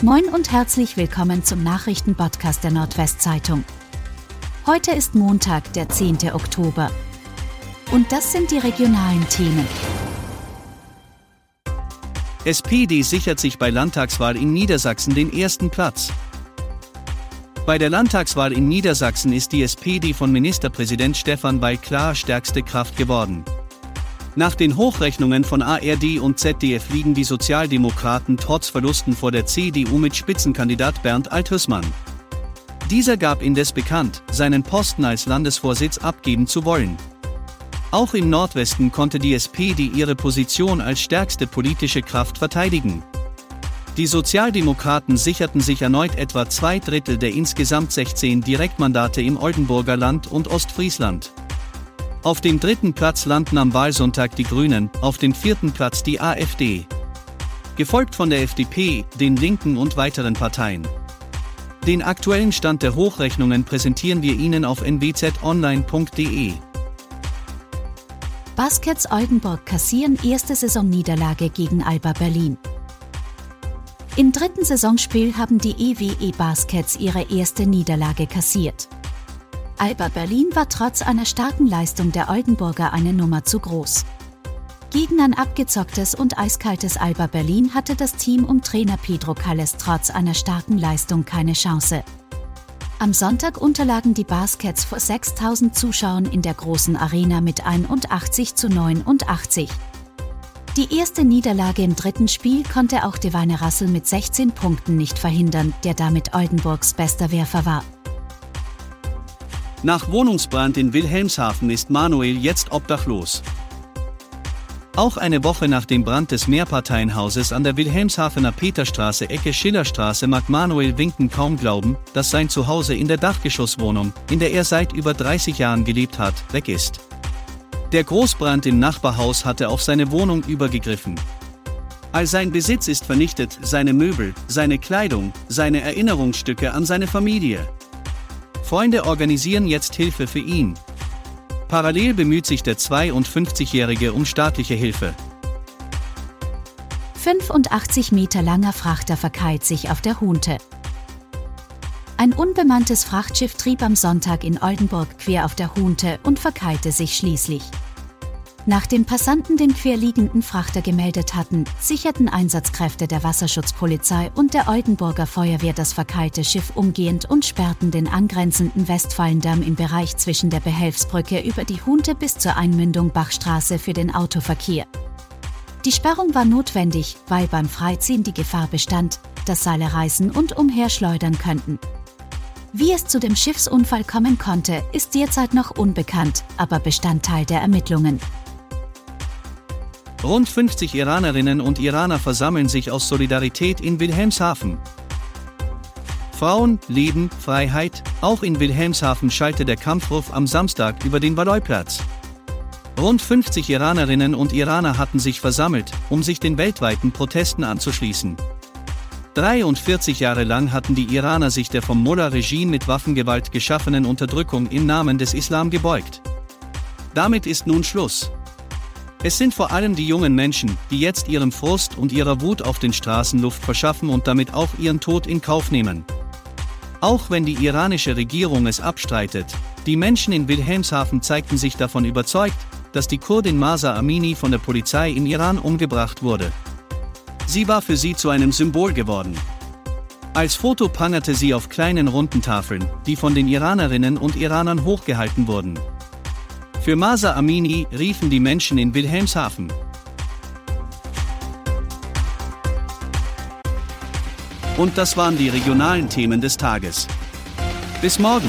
Moin und herzlich willkommen zum Nachrichtenpodcast der Nordwestzeitung. Heute ist Montag, der 10. Oktober. Und das sind die regionalen Themen. SPD sichert sich bei Landtagswahl in Niedersachsen den ersten Platz. Bei der Landtagswahl in Niedersachsen ist die SPD von Ministerpräsident Stefan Weil klar stärkste Kraft geworden. Nach den Hochrechnungen von ARD und ZDF liegen die Sozialdemokraten trotz Verlusten vor der CDU mit Spitzenkandidat Bernd Althusmann. Dieser gab indes bekannt, seinen Posten als Landesvorsitz abgeben zu wollen. Auch im Nordwesten konnte die SPD ihre Position als stärkste politische Kraft verteidigen. Die Sozialdemokraten sicherten sich erneut etwa zwei Drittel der insgesamt 16 Direktmandate im Oldenburger Land und Ostfriesland. Auf dem dritten Platz landen am Wahlsonntag die Grünen, auf dem vierten Platz die AfD. Gefolgt von der FDP, den Linken und weiteren Parteien. Den aktuellen Stand der Hochrechnungen präsentieren wir Ihnen auf nwzonline.de. Baskets Oldenburg kassieren erste Saisonniederlage gegen Alba Berlin. Im dritten Saisonspiel haben die EWE Baskets ihre erste Niederlage kassiert. Alba Berlin war trotz einer starken Leistung der Oldenburger eine Nummer zu groß. Gegen ein abgezocktes und eiskaltes Alba Berlin hatte das Team um Trainer Pedro Calles trotz einer starken Leistung keine Chance. Am Sonntag unterlagen die Baskets vor 6000 Zuschauern in der großen Arena mit 81 zu 89. Die erste Niederlage im dritten Spiel konnte auch Devine Rassel mit 16 Punkten nicht verhindern, der damit Oldenburgs bester Werfer war. Nach Wohnungsbrand in Wilhelmshaven ist Manuel jetzt obdachlos. Auch eine Woche nach dem Brand des Mehrparteienhauses an der Wilhelmshavener Peterstraße Ecke Schillerstraße mag Manuel Winken kaum glauben, dass sein Zuhause in der Dachgeschosswohnung, in der er seit über 30 Jahren gelebt hat, weg ist. Der Großbrand im Nachbarhaus hatte auf seine Wohnung übergegriffen. All sein Besitz ist vernichtet, seine Möbel, seine Kleidung, seine Erinnerungsstücke an seine Familie. Freunde organisieren jetzt Hilfe für ihn. Parallel bemüht sich der 52-Jährige um staatliche Hilfe. 85 Meter langer Frachter verkeilt sich auf der Hunte. Ein unbemanntes Frachtschiff trieb am Sonntag in Oldenburg quer auf der Hunte und verkeilte sich schließlich. Nachdem Passanten den querliegenden Frachter gemeldet hatten, sicherten Einsatzkräfte der Wasserschutzpolizei und der Oldenburger Feuerwehr das verkeilte Schiff umgehend und sperrten den angrenzenden Westfallendamm im Bereich zwischen der Behelfsbrücke über die Hunte bis zur Einmündung Bachstraße für den Autoverkehr. Die Sperrung war notwendig, weil beim Freiziehen die Gefahr bestand, dass Seile reißen und umherschleudern könnten. Wie es zu dem Schiffsunfall kommen konnte, ist derzeit noch unbekannt, aber Bestandteil der Ermittlungen. Rund 50 Iranerinnen und Iraner versammeln sich aus Solidarität in Wilhelmshaven. Frauen, Leben, Freiheit, auch in Wilhelmshaven schallte der Kampfruf am Samstag über den Valois-Platz. Rund 50 Iranerinnen und Iraner hatten sich versammelt, um sich den weltweiten Protesten anzuschließen. 43 Jahre lang hatten die Iraner sich der vom Mullah-Regime mit Waffengewalt geschaffenen Unterdrückung im Namen des Islam gebeugt. Damit ist nun Schluss. Es sind vor allem die jungen Menschen, die jetzt ihrem Frust und ihrer Wut auf den Straßen Luft verschaffen und damit auch ihren Tod in Kauf nehmen. Auch wenn die iranische Regierung es abstreitet, die Menschen in Wilhelmshaven zeigten sich davon überzeugt, dass die Kurdin Masa Amini von der Polizei im Iran umgebracht wurde. Sie war für sie zu einem Symbol geworden. Als Foto prangerte sie auf kleinen runden Tafeln, die von den Iranerinnen und Iranern hochgehalten wurden. Für Masa Amini riefen die Menschen in Wilhelmshaven. Und das waren die regionalen Themen des Tages. Bis morgen!